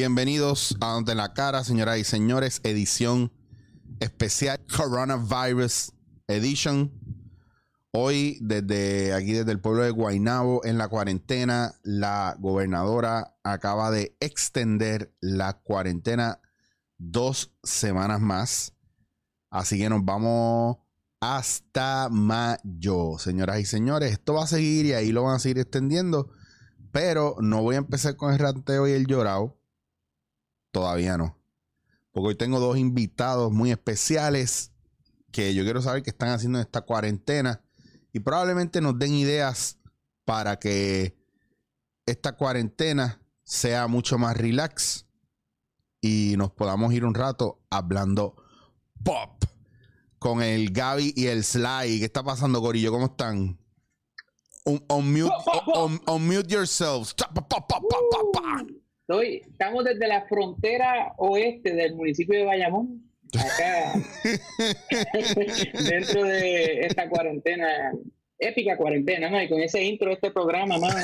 Bienvenidos a en la cara, señoras y señores, edición especial Coronavirus Edition. Hoy, desde aquí, desde el pueblo de Guaynabo, en la cuarentena, la gobernadora acaba de extender la cuarentena dos semanas más. Así que nos vamos hasta mayo, señoras y señores. Esto va a seguir y ahí lo van a seguir extendiendo. Pero no voy a empezar con el ranteo y el llorado. Todavía no. Porque hoy tengo dos invitados muy especiales que yo quiero saber qué están haciendo en esta cuarentena. Y probablemente nos den ideas para que esta cuarentena sea mucho más relax y nos podamos ir un rato hablando pop con el Gaby y el Sly. ¿Qué está pasando, Corillo? ¿Cómo están? Un- unmute, un- unmute yourselves. Ta, Estoy, estamos desde la frontera oeste del municipio de Bayamón, acá dentro de esta cuarentena, épica cuarentena, ¿no? Y con ese intro de este programa, mano,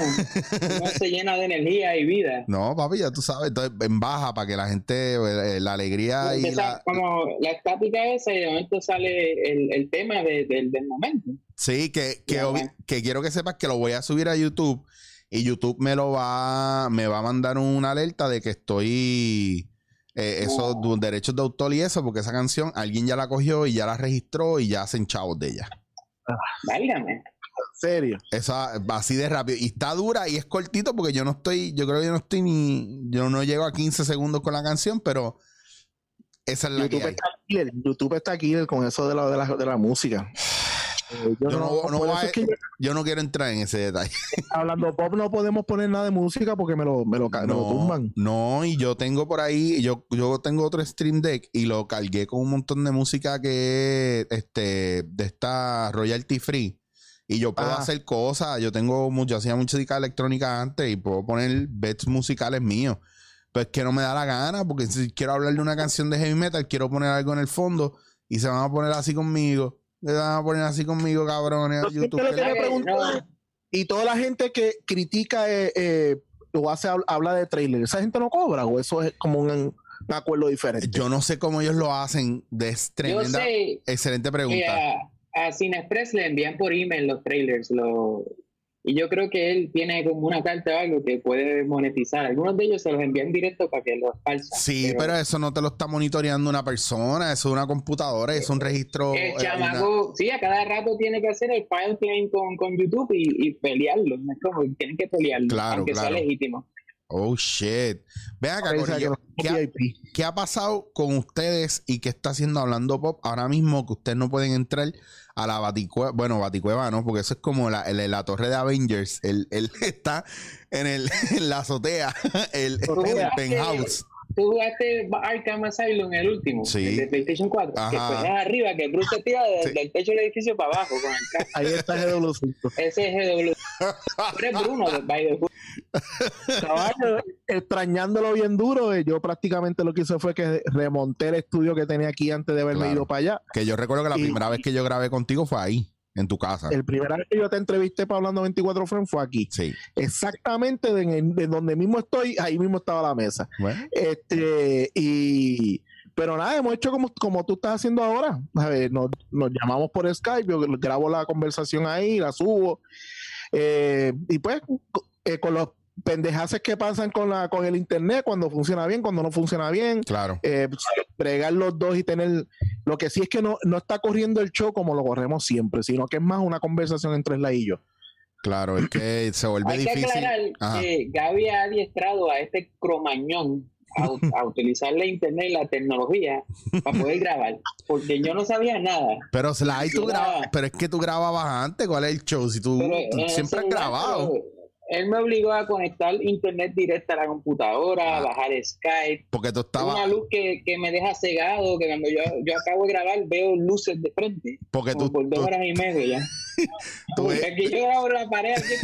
uno se llena de energía y vida. No, papi, ya tú sabes. Entonces, en baja para que la gente, eh, la alegría y la... como la estática esa y de momento sale el, el tema de- del- del momento. Sí, que quiero que sepas que lo voy a subir a YouTube y YouTube me lo va, me va a mandar una alerta de que estoy eh, esos Oh. derechos de autor y eso, porque esa canción alguien ya la cogió y ya la registró y ya hacen chavos de ella. Válgame. En serio. Esa así de rápido. Y está dura y es cortito porque yo no estoy, yo creo que yo no estoy ni, yo no llego a 15 segundos con la canción, pero esa es la que YouTube hay. está, killer, YouTube está killer con eso de la, de la, de la música. Eh, Yo no, es que yo, yo quiero entrar en ese detalle. hablando pop no podemos poner nada de música porque me lo, me lo, ca- me lo tumban. no, y yo tengo por ahí, yo, yo tengo otro Stream Deck y lo cargué con un montón de música que es este, de esta royalty free. Y yo puedo Ah. hacer cosas. Yo tengo mucho, hacía música electrónica antes y puedo poner bets musicales míos. Pues que no me da la gana, porque si quiero hablar de una canción de heavy metal, quiero poner algo en el fondo y se van a poner así conmigo. Se van a poner así conmigo, cabrones. Yo YouTube, que no. y toda la gente que critica eh, eh, o hace habla de trailer, ¿esa gente no cobra o eso es como un, un acuerdo diferente? Yo no sé cómo ellos lo hacen. De Yo tremenda. sé Excelente que pregunta. a, a Cinexpress le envían por email los trailers. lo- y yo creo que él tiene como una carta o algo que puede monetizar. Algunos de ellos se los envían directo para que los falsa. Sí, pero, eso no te lo está monitoreando una persona, eso es una computadora, es un registro. el eh, una- chamaco, sí, a cada rato tiene que hacer el file claim con, con YouTube y, y pelearlo. ¿no? Es como tienen que pelearlo, Claro, aunque claro. sea legítimo. Oh shit. Ven acá, Corillo, ¿qué, ha, VIP. qué ha pasado con ustedes y qué está haciendo Hablando Pop ahora mismo que ustedes no pueden entrar a la Baticueva? Bueno, Baticueva no, porque eso es como la, el- la torre de Avengers. Él, él está en, el, en la azotea, el, el penthouse. Tú jugaste Arkham Asylum, el último, Sí. el de PlayStation 4, que Ajá. fue arriba, que Bruce se tira de- Sí. del techo del edificio para abajo con el carro. Ahí está GW5. Ese es GW. Eres Bruno, way. Caballo, extrañándolo bien duro, eh, yo prácticamente lo que hice fue que remonté el estudio que tenía aquí antes de haberme Claro. ido para allá. Que yo recuerdo que la Y- primera vez que yo grabé contigo fue ahí, en tu casa. El primer vez que yo te entrevisté para Hablando 24 Friends fue aquí. Sí. Exactamente de, donde mismo estoy, ahí mismo estaba la mesa. Bueno, Este, y pero nada, hemos hecho como, como tú estás haciendo ahora. A ver, nos, nos llamamos por Skype, yo grabo la conversación ahí, la subo. Eh, y pues, eh, con los pendejaces que pasan con la con el internet, cuando funciona bien, cuando no funciona bien, claro. eh, bregar los dos y tener. Lo que sí es que no, no está corriendo el show como lo corremos siempre, sino que es más una conversación entre la y yo. Claro, es que se vuelve Hay que difícil. aclarar Ajá. que Gaby ha adiestrado a este cromañón a, utilizar la internet y la tecnología para poder grabar, porque yo no sabía nada. Pero Sly, tú grabas, pero es que tú grababas antes, ¿cuál es el show? Si tú, eh, siempre has grabado. pero Él me obligó a conectar internet directa a la computadora, Ah. a bajar Skype. Porque tú Es estabas, una luz que, que me deja cegado, que cuando yo, yo acabo de grabar veo luces de frente. porque tú, por dos tú- horas y media ya. tú ves- aquí yo grabo la pared aquí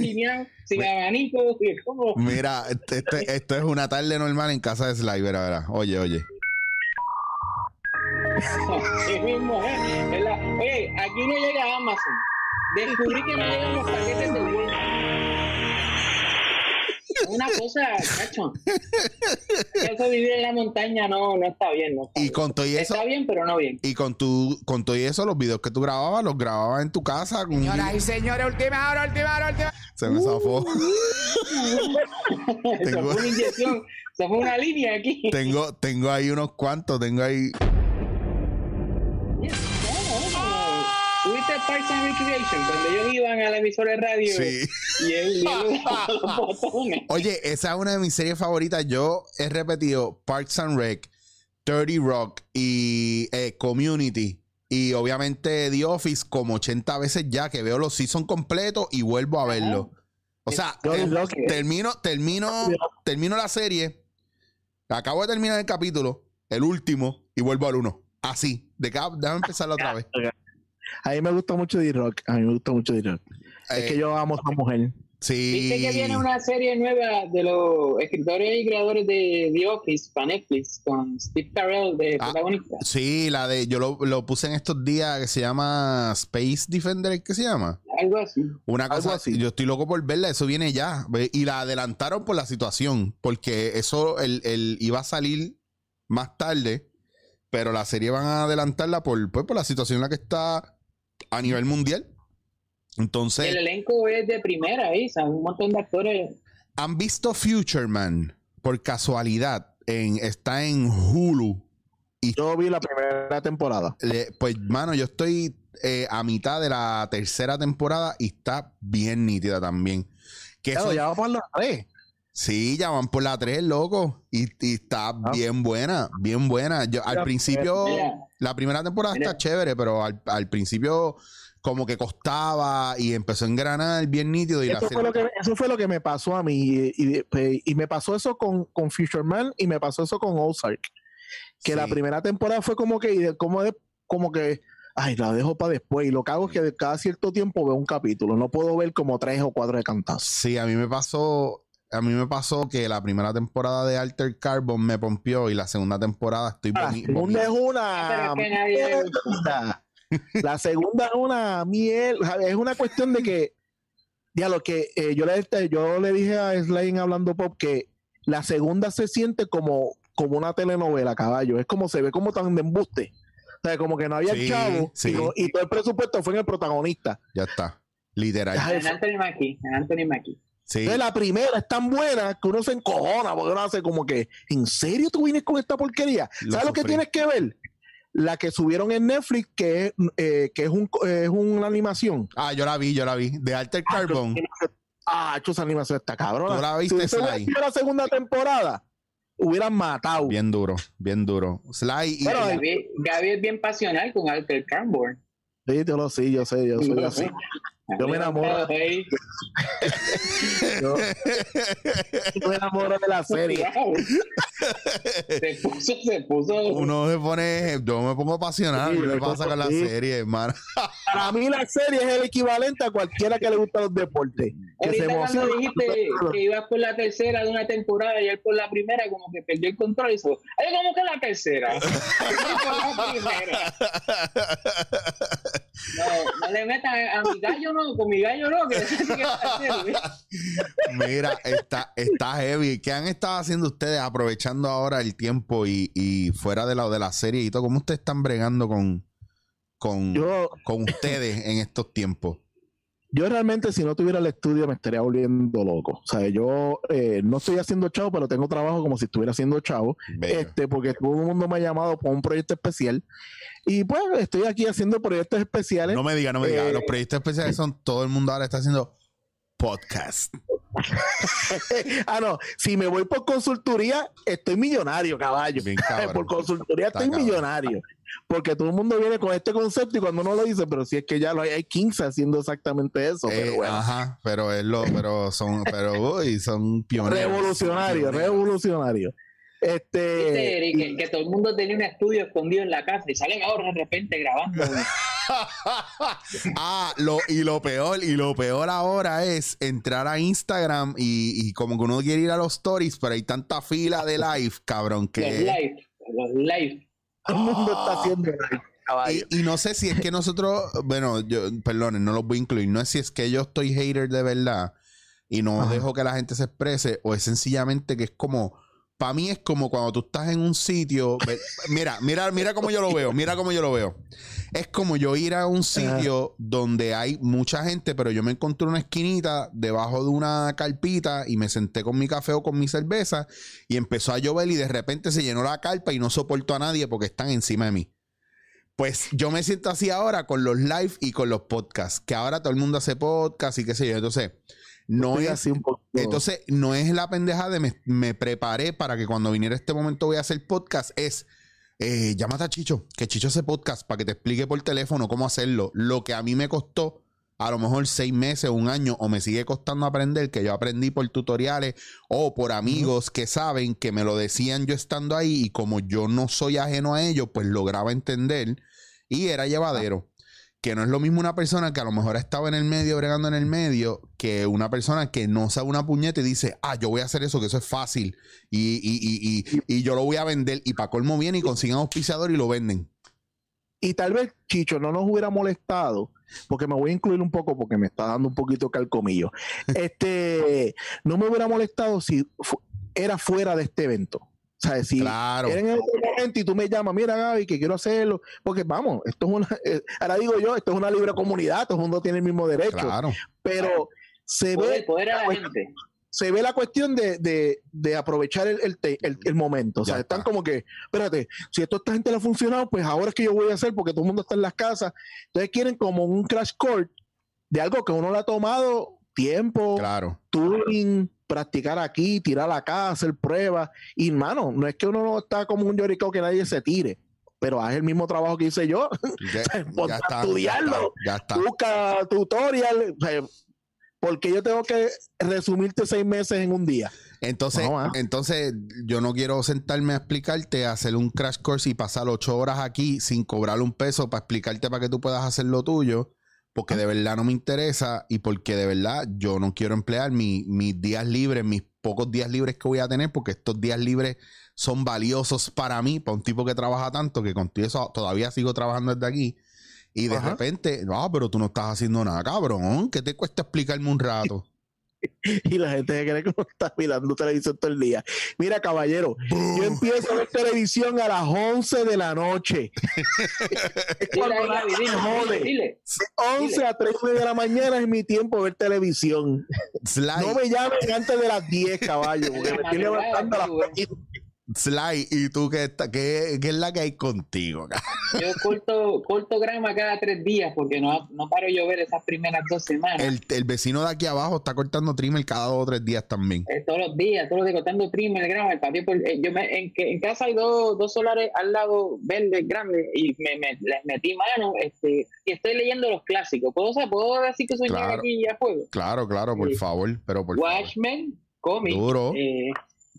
sin Me- abanico, es como... mira, este- este- esto es una tarde normal en casa de Sly, verá, verá. Oye, oye. Así mismo es. ¿verdad? Oye, aquí no llega Amazon. Descubrí que no llegan los paquetes de Word. Una cosa, cacho. Eso vivir en la montaña no, no está bien. No está Y bien. con todo y eso, Está bien, pero no bien. y con tu, con todo y eso, los videos que tú grababas, los grababas en tu casa. con- Señoras y señores, última hora, última hora, última Se me zafó. Eso Tengo- fue una inyección. Eso fue una línea aquí. tengo, tengo ahí unos cuantos, tengo ahí. Recreation? Cuando ellos iban a la emisora de radio Sí. y él, y él usaba los botones. Oye, esa es una de mis series favoritas. Yo he repetido Parks and Rec, Dirty Rock y eh, Community. Y obviamente The Office como 80 veces ya que veo los seasons completos y vuelvo a verlo. O sea, lo termino, termino, termino la serie, acabo de terminar el capítulo, el último, y vuelvo al uno. Así, de cada, déjame empezarlo otra vez. A mí me gusta mucho D-Rock. A mí me gusta mucho D-Rock. es Eh, que yo amo a esa mujer. sí. ¿Viste que viene una serie nueva de los escritores y creadores de The Office para Netflix con Steve Carell de Ah. protagonista? Sí, la de, yo lo, lo puse en estos días que se llama Space Defender, ¿qué se llama? Algo así. Una Algo cosa, así. yo estoy loco por verla, eso viene ya. Y la adelantaron por la situación, porque eso el, el iba a salir más tarde, pero la serie van a adelantarla por, pues, por la situación en la que está a nivel mundial. Entonces, El elenco es de primera, ahí, son un montón de actores. ¿han visto Future Man? Por casualidad, en, está en Hulu. Yo vi la primera temporada. Le- pues, mano, yo estoy eh, a mitad de la tercera temporada y está bien nítida también. Que Claro, eso, ya va por las tres. Sí, ya van por la 3, loco. Y, y está bien buena, bien buena. Yo, al principio, la primera temporada está chévere, pero al, al principio como que costaba y empezó a engranar bien nítido. Y la Eso serie- fue, lo que, eso fue lo que me pasó a mí. Y, y- y me pasó eso con, con Fisherman y me pasó eso con Ozark. Que Sí. la primera temporada fue como que, y de- como, de- como que, ay, la dejo para después. Y lo que hago es que de cada cierto tiempo veo un capítulo. No puedo ver como tres o cuatro de cantazo. Sí, a mí me pasó, a mí me pasó que la primera temporada de Alter Carbon me pompió y la segunda temporada estoy La segunda es Pero una es que nadie le gusta. mierda. La segunda es una miel. Es una cuestión de que, ya lo que eh, yo, le, yo le dije a Slane hablando pop que la segunda se siente como, como una telenovela, caballo. Es como se ve como tan de embuste. O sea, como que no había Sí, chavo sí. y, no- y todo el presupuesto fue en el protagonista. Ya está, literal. En Anthony Mackie, en Anthony Mackie. Sí. Entonces, la primera es tan buena que uno se encojona porque uno hace como que, ¿en serio tú vienes con esta porquería? Lo ¿Sabes lo que tienes que ver? La que subieron en Netflix, que es, eh, que es, un, es una animación. Ah, yo la vi, yo la vi. De Alter Carbon. Ah, hecho, esa animación está cabrona. ¿Tú la si viste, hubiese Sly? la segunda temporada, hubieran matado. Bien duro, bien duro. Sly y... Pero, Gaby, Gaby es bien pasional con Alter Cranborn. Sí, yo lo sé, yo sé, yo soy así. Yo me enamoro. Ahí. Yo, yo me enamoro de la serie. Se puso, se puso. Uno se pone, yo me pongo apasionado, Sí, ¿qué me pasa con la sí. serie, hermano? Para mí la serie es el equivalente a cualquiera que le gusta los deportes. Que se cuando dijiste que ibas por la tercera de una temporada y él por la primera, como que perdió el control y dijo, ay, ¿cómo que la tercera? No, no le metan a mi gallo no, con mi gallo no, que sí que. Mira, está, está heavy. ¿Qué han estado haciendo ustedes aprovechando ahora el tiempo y, y fuera de la, de la serie y todo? ¿Cómo ustedes están bregando con, con, Yo, con ustedes en estos tiempos? Yo realmente si no tuviera el estudio me estaría volviendo loco. O sea, yo eh, no estoy haciendo chavo, pero tengo trabajo como si estuviera haciendo chavo. Bello. Este, porque todo el mundo me ha llamado por un proyecto especial. Y pues estoy aquí haciendo proyectos especiales. No me diga, no me diga. Eh, Los proyectos especiales son todo el mundo ahora está haciendo podcast. ah, no, si me voy por consultoría, estoy millonario, caballo. Bien por consultoría Está estoy cabrón. millonario. Porque todo el mundo viene con este concepto y cuando uno lo dice, pero si es que ya lo hay, hay 15 haciendo exactamente eso. Eh, pero bueno. Ajá, pero es lo, pero son, pero uy, son pioneros. revolucionario, Pioneros. revolucionario. Este. Eric, que, que todo el mundo tenía un estudio escondido en la casa y salen ahora de repente grabando. ah, lo, y lo peor, y lo peor ahora es entrar a Instagram y, y como que uno quiere ir a los stories, pero hay tanta fila de live, cabrón, Los que live, los live. Todo el mundo está haciendo live. caballo. Y, y no sé si es que nosotros, bueno, yo, perdonen, no los voy a incluir. No es si es que yo estoy hater de verdad y no Ajá. dejo que la gente se exprese, o es sencillamente que es como, para mí es como cuando tú estás en un sitio. Mira, mira, mira cómo yo lo veo, mira cómo yo lo veo. Es como yo ir a un sitio donde hay mucha gente, pero yo me encontré una esquinita debajo de una carpita y me senté con mi café o con mi cerveza y empezó a llover y de repente se llenó la carpa y no soporto a nadie porque están encima de mí. Pues yo me siento así ahora con los live y con los podcasts, que ahora todo el mundo hace podcast y qué sé yo. Entonces, no Estoy es así un poco. entonces, no es la pendeja de me, me preparé para que cuando viniera este momento voy a hacer podcast, es eh, llámate a Chicho, que Chicho hace podcast para que te explique por teléfono cómo hacerlo. Lo que a mí me costó a lo mejor seis meses, un año, o me sigue costando aprender, que yo aprendí por tutoriales o por amigos que saben que me lo decían yo estando ahí y como yo no soy ajeno a ello, pues lograba entender y era llevadero. Que no es lo mismo una persona que a lo mejor estaba en el medio, bregando en el medio, que una persona que no sabe una puñeta y dice, ah, yo voy a hacer eso, que eso es fácil. Y, y, y, y, y yo lo voy a vender. Y para colmo viene y consiguen auspiciador y lo venden. Y tal vez Chicho no nos hubiera molestado, porque me voy a incluir un poco porque me está dando un poquito calcomillo. Este, no me hubiera molestado si fu- era fuera de este evento. O sea, si Claro. en otro momento y tú me llamas, mira Gaby, que quiero hacerlo, porque vamos, esto es una, eh, ahora digo yo, esto es una libre comunidad, todo el mundo tiene el mismo derecho, Claro. pero se ve, poder a la gente. se ve la cuestión de, de- de aprovechar el, el te- el- el momento. O sea, Ya están está. como que, espérate, si esto a esta gente le ha funcionado, pues ahora es que yo voy a hacer porque todo el mundo está en las casas. Entonces quieren como un crash course de algo que uno le ha tomado tiempo, Claro. tuning, practicar aquí, tirar acá, hacer pruebas. Y hermano, no es que uno no está como un llorico que nadie se tire, pero haz el mismo trabajo que hice yo. Ya, ya está, estudiarlo. está, ya está. Busca tutorial. porque yo tengo que resumirte seis meses en un día. Entonces, No, ah. entonces, yo no quiero sentarme a explicarte, hacer un crash course y pasar ocho horas aquí sin cobrar un peso para explicarte para que tú puedas hacer lo tuyo, porque de verdad no me interesa y porque de verdad yo no quiero emplear mi- mis días libres, mis pocos días libres que voy a tener, porque estos días libres son valiosos para mí, para un tipo que trabaja tanto, que contigo eso todavía sigo trabajando desde aquí. Y de Ajá. repente, no, pero tú no estás haciendo nada, cabrón. ¿Qué te cuesta explicarme un rato? Y la gente se cree que uno está mirando televisión todo el día. Mira, caballero, yo empiezo a ver televisión a las 11 de la noche. es cuando me dile, jode. dile, dile. 11 a 3 de la mañana es mi tiempo de ver televisión. Sly, No me llamen antes de las 10, caballo, porque me estoy levantando a las seis. Sly, ¿y tú qué, está- qué, qué es la que hay contigo? Yo corto, corto grama cada tres días porque no, no paro de llover esas primeras dos semanas. El, el vecino de aquí abajo está cortando trimmer cada dos o tres días también. Eh, todos los días, todos los días cortando trimmer, grama, el patio. por- eh, yo me, en, en casa hay dos, dos solares al lado verdes grandes y me, me- les metí mano este, y estoy leyendo los clásicos. ¿Puedo, o sea, ¿puedo decir que soy Claro. aquí a fuego? Claro, claro, por Sí. favor, pero por favor. Watchmen, cómic. Duro. eh,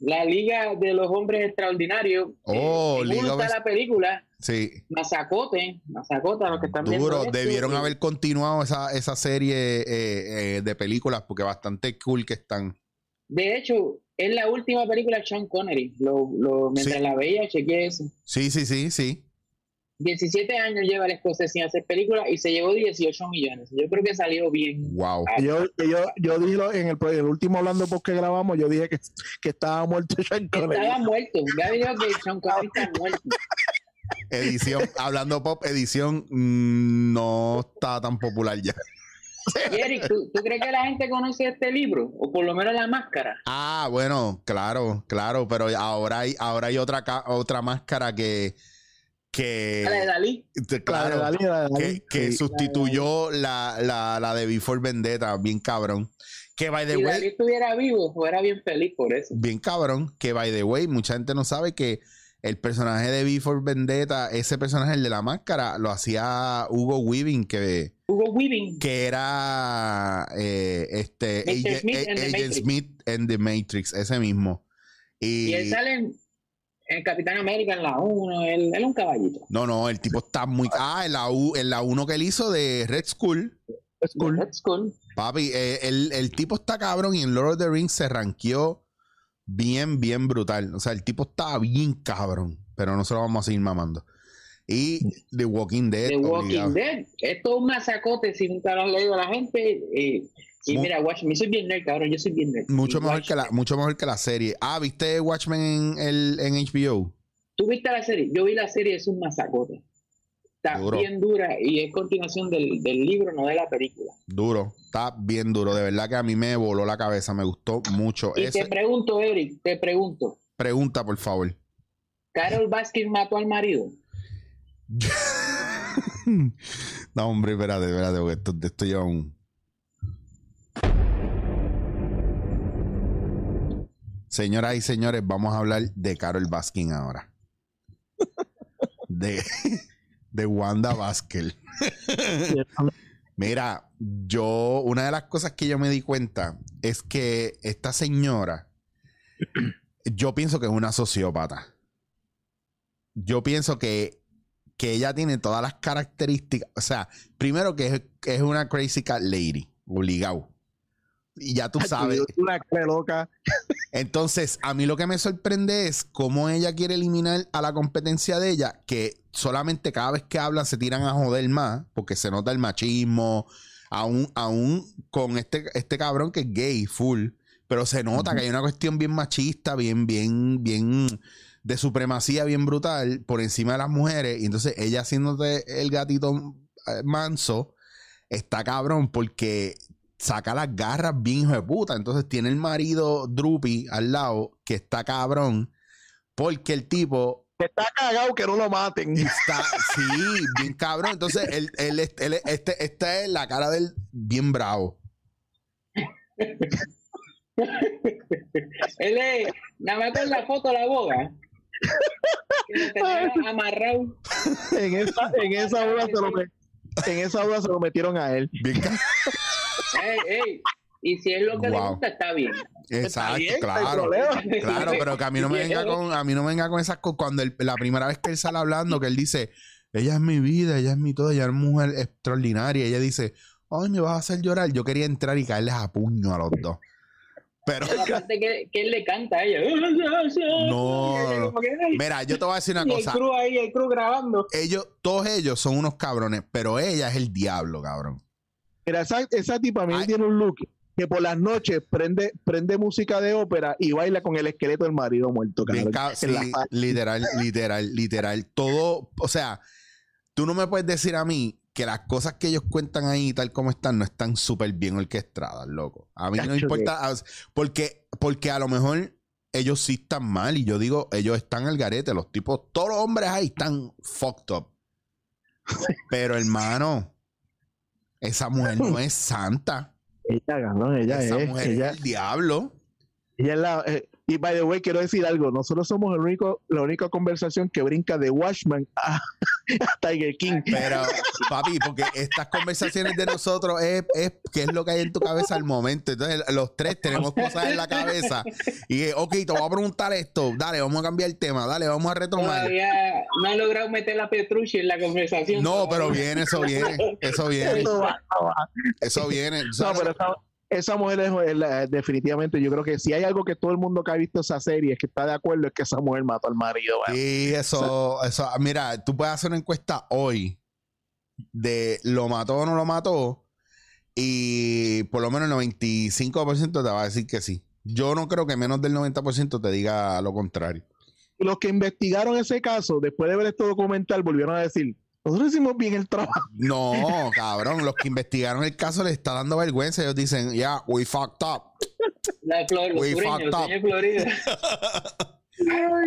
la Liga de los Hombres Extraordinarios. Oh, eh, Liga está la película. Sí, Mazacote, Mazacote, los que están viendo duro. esto, Debieron haber continuado esa, esa serie eh, eh, de películas porque bastante cool que están. De hecho, es la última película de Sean Connery. Lo, lo, mientras Sí. la veía, chequeé eso. Sí, sí, sí, sí. 17 años lleva el escocés sin hacer película y se llevó 18 millones. Yo creo que salió bien. Wow. Ah, Yo, yo, yo dije lo- en el, último hablando porque grabamos, yo dije que, que estaba muerto Sean Connery. Estaba muerto. Gaby dijo que Sean Connery está muerto. Edición, hablando pop, edición mm, no está tan popular ya. Eric, ¿tú, tú crees que la gente conoce este libro? O por lo menos la máscara. Ah, bueno, claro, claro, pero ahora hay, ahora hay otra, otra máscara que, que, La de Dalí. te- La de claro, Dalí, la de Dalí, que, que sí. sustituyó la, la, la de Before Vendetta, bien cabrón. Que by the Si way, Dalí estuviera vivo, fuera bien feliz por eso. bien cabrón, que by the way, mucha gente no sabe que el personaje de Before Vendetta, ese personaje, el de la máscara, lo hacía Hugo Weaving, que, Hugo Weaving. que era eh, este. Agent, Smith and the Agent Matrix. Smith en The Matrix, ese mismo. Y, Y él sale en, Capitán América en la 1. Él, él es un caballito. no, no, el tipo está muy. Ah, en la, U, en la 1 que él hizo de Red. Es cool. That's cool. Papi, eh, el, el tipo está cabrón y en Lord of the Rings se ranqueó bien, bien brutal. O sea, el tipo estaba bien cabrón, pero no se lo vamos a seguir mamando. Y The Walking Dead. The Walking obligado. Dead. Esto es un masacote si nunca lo han leído la gente. eh, y mira, Watchmen, yo soy bien nerd, cabrón, yo soy bien nerd. Mucho Y mejor, que la, mucho mejor que la serie. Ah, ¿viste Watchmen en, el, en HBO? ¿Tú viste la serie? Yo vi la serie, es un masacote. Está Duro. bien dura y es continuación del, del libro, no de la película. Duro. Está bien duro. De verdad que a mí me voló la cabeza. Me gustó mucho. Y Ese- te pregunto, Eric, te pregunto, pregunta, por favor. ¿Carol Baskin mató al marido? no, hombre, espérate, espérate, porque esto, esto lleva un. Señoras y señores, vamos a hablar de Carol Baskin ahora. De, de Wanda Baskel. Mira, yo, una de las cosas que yo me di cuenta es que esta señora, yo pienso que es una sociópata. Yo pienso que, que ella tiene todas las características. O sea, primero que es, que es una crazy cat lady, obligado. Y ya tú sabes. Una cara loca. Entonces, a mí lo que me sorprende es cómo ella quiere eliminar a la competencia de ella, que solamente cada vez que hablan se tiran a joder más, porque se nota el machismo, aún, aún con este, este cabrón que es gay, full, pero se nota que hay una cuestión bien machista, bien, bien, bien de supremacía, bien brutal, por encima de las mujeres, y entonces ella haciéndote el gatito eh, manso, está cabrón, porque saca las garras bien hijo de puta. Entonces tiene el marido Drupi al lado que está cabrón. Porque el tipo Está cagado que no lo maten. está, sí, bien cabrón. Entonces él, él, él- este, esta es la cara del bien bravo. Él es, nada más con la foto de la boda. Que lo tenía amarrado. En esa, en esa boda se lo met- en esa boda se lo metieron a él. Bien Y si es lo que le gusta, está bien. Exacto, bien, claro. Claro, pero que a mí no me venga con, a mí no me venga con esas cosas. Cuando la primera vez que él sale hablando, que él dice, ella es mi vida, ella es mi todo, ella es mujer extraordinaria. Ella dice, ay, me vas a hacer llorar. Yo quería entrar y caerles a puño a los dos. Pero Aparte que, que él le canta a ella. No. Mira, yo te voy a decir una y el cosa. crew ahí, el crew grabando. Ellos, todos ellos son unos cabrones, pero ella es el diablo, cabrón. Mira, esa, esa tipa a mí Ay. tiene un look que por las noches prende, prende música de ópera y baila con el esqueleto del marido muerto, cabrón. la literal, literal, literal. Todo, o sea, tú no me puedes decir a mí que las cosas que ellos cuentan ahí, tal como están, no están súper bien orquestadas, loco. A mí no importa, porque, porque a lo mejor ellos sí están mal y yo digo, ellos están al garete, los tipos, todos los hombres ahí están fucked up. Pero hermano, esa mujer no es santa. Ella, cabrón, ella esa es. mujer Ella, es el diablo. ella es la. eh, y by the way, quiero decir algo. Nosotros somos el único, la única conversación que brinca de Watchman a, a Tiger King. Pero, papi, porque estas conversaciones de nosotros es, es qué es lo que hay en tu cabeza al momento. Entonces, los tres tenemos cosas en la cabeza. Y, ok, te voy a preguntar esto. Dale, vamos a cambiar el tema. Dale, vamos a retomar. Todavía no ha logrado meter la Petrucci en la conversación. No, pero viene, eso viene. Eso viene. Eso viene. No, pero esa, mujer es, es la- definitivamente, yo creo que si hay algo que todo el mundo que ha visto esa serie es que está de acuerdo es que esa mujer mató al marido. ¿vale? Sí, eso, eso. Mira, tú puedes hacer una encuesta hoy de lo mató o no lo mató. Y por lo menos el 95% te va a decir que sí. Yo no creo que menos del 90% te diga lo contrario. Los que investigaron ese caso, después de ver este documental, volvieron a decir, nosotros hicimos bien el trabajo. No, cabrón, los que investigaron el caso les está dando vergüenza. Ellos dicen, yeah, we fucked up. La los We fucked up. no.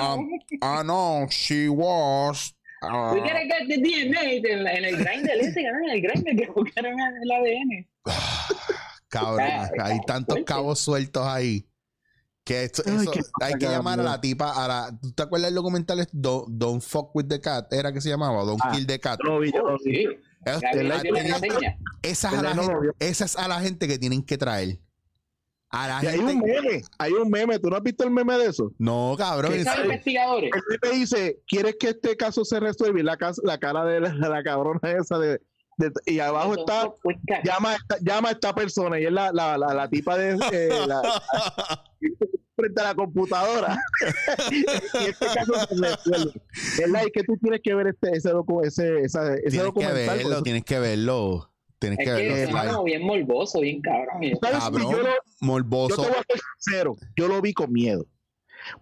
Um, ah, no, she was. uh, We gotta get the DNA en, en el grinder ese, cabrón, en el grinder que buscaron el ADN. cabrón, Ah, hay tantos cabos sueltos ahí. Que esto- Ay, eso- qué hay que llamar a la tipa, a la, ¿tú te acuerdas del documental este? Don't, Don't fuck with the cat, era que se llamaba, Don't Ah, kill the cat. Lo vi. Sí, dio la esas, a la no gente, vio. esas a la gente que tienen que traer. A la Y hay un gente. meme, hay un meme, ¿tú no has visto el meme de eso? No, cabrón. ¿Qué en Esos serio. investigadores. El meme dice, ¿quieres que este caso se resuelva? Y la, la cara de la, la cabrona esa de, de- y abajo está, llama, a esta- llama a esta persona y es la, la, la, la tipa de eh, la, frente a la computadora. y este caso se resuelve. ¿Verdad? Y que tú tienes que ver este, ese, docu- ese, esa- ese Tienes que documental. verlo, porque tienes que verlo. Tienes Es que que verlo. es Sly. como bien morboso, bien cabrón. ¿Sabes? Cabrón, Yo lo- Yo morboso. te voy a ser sincero, yo lo vi con miedo.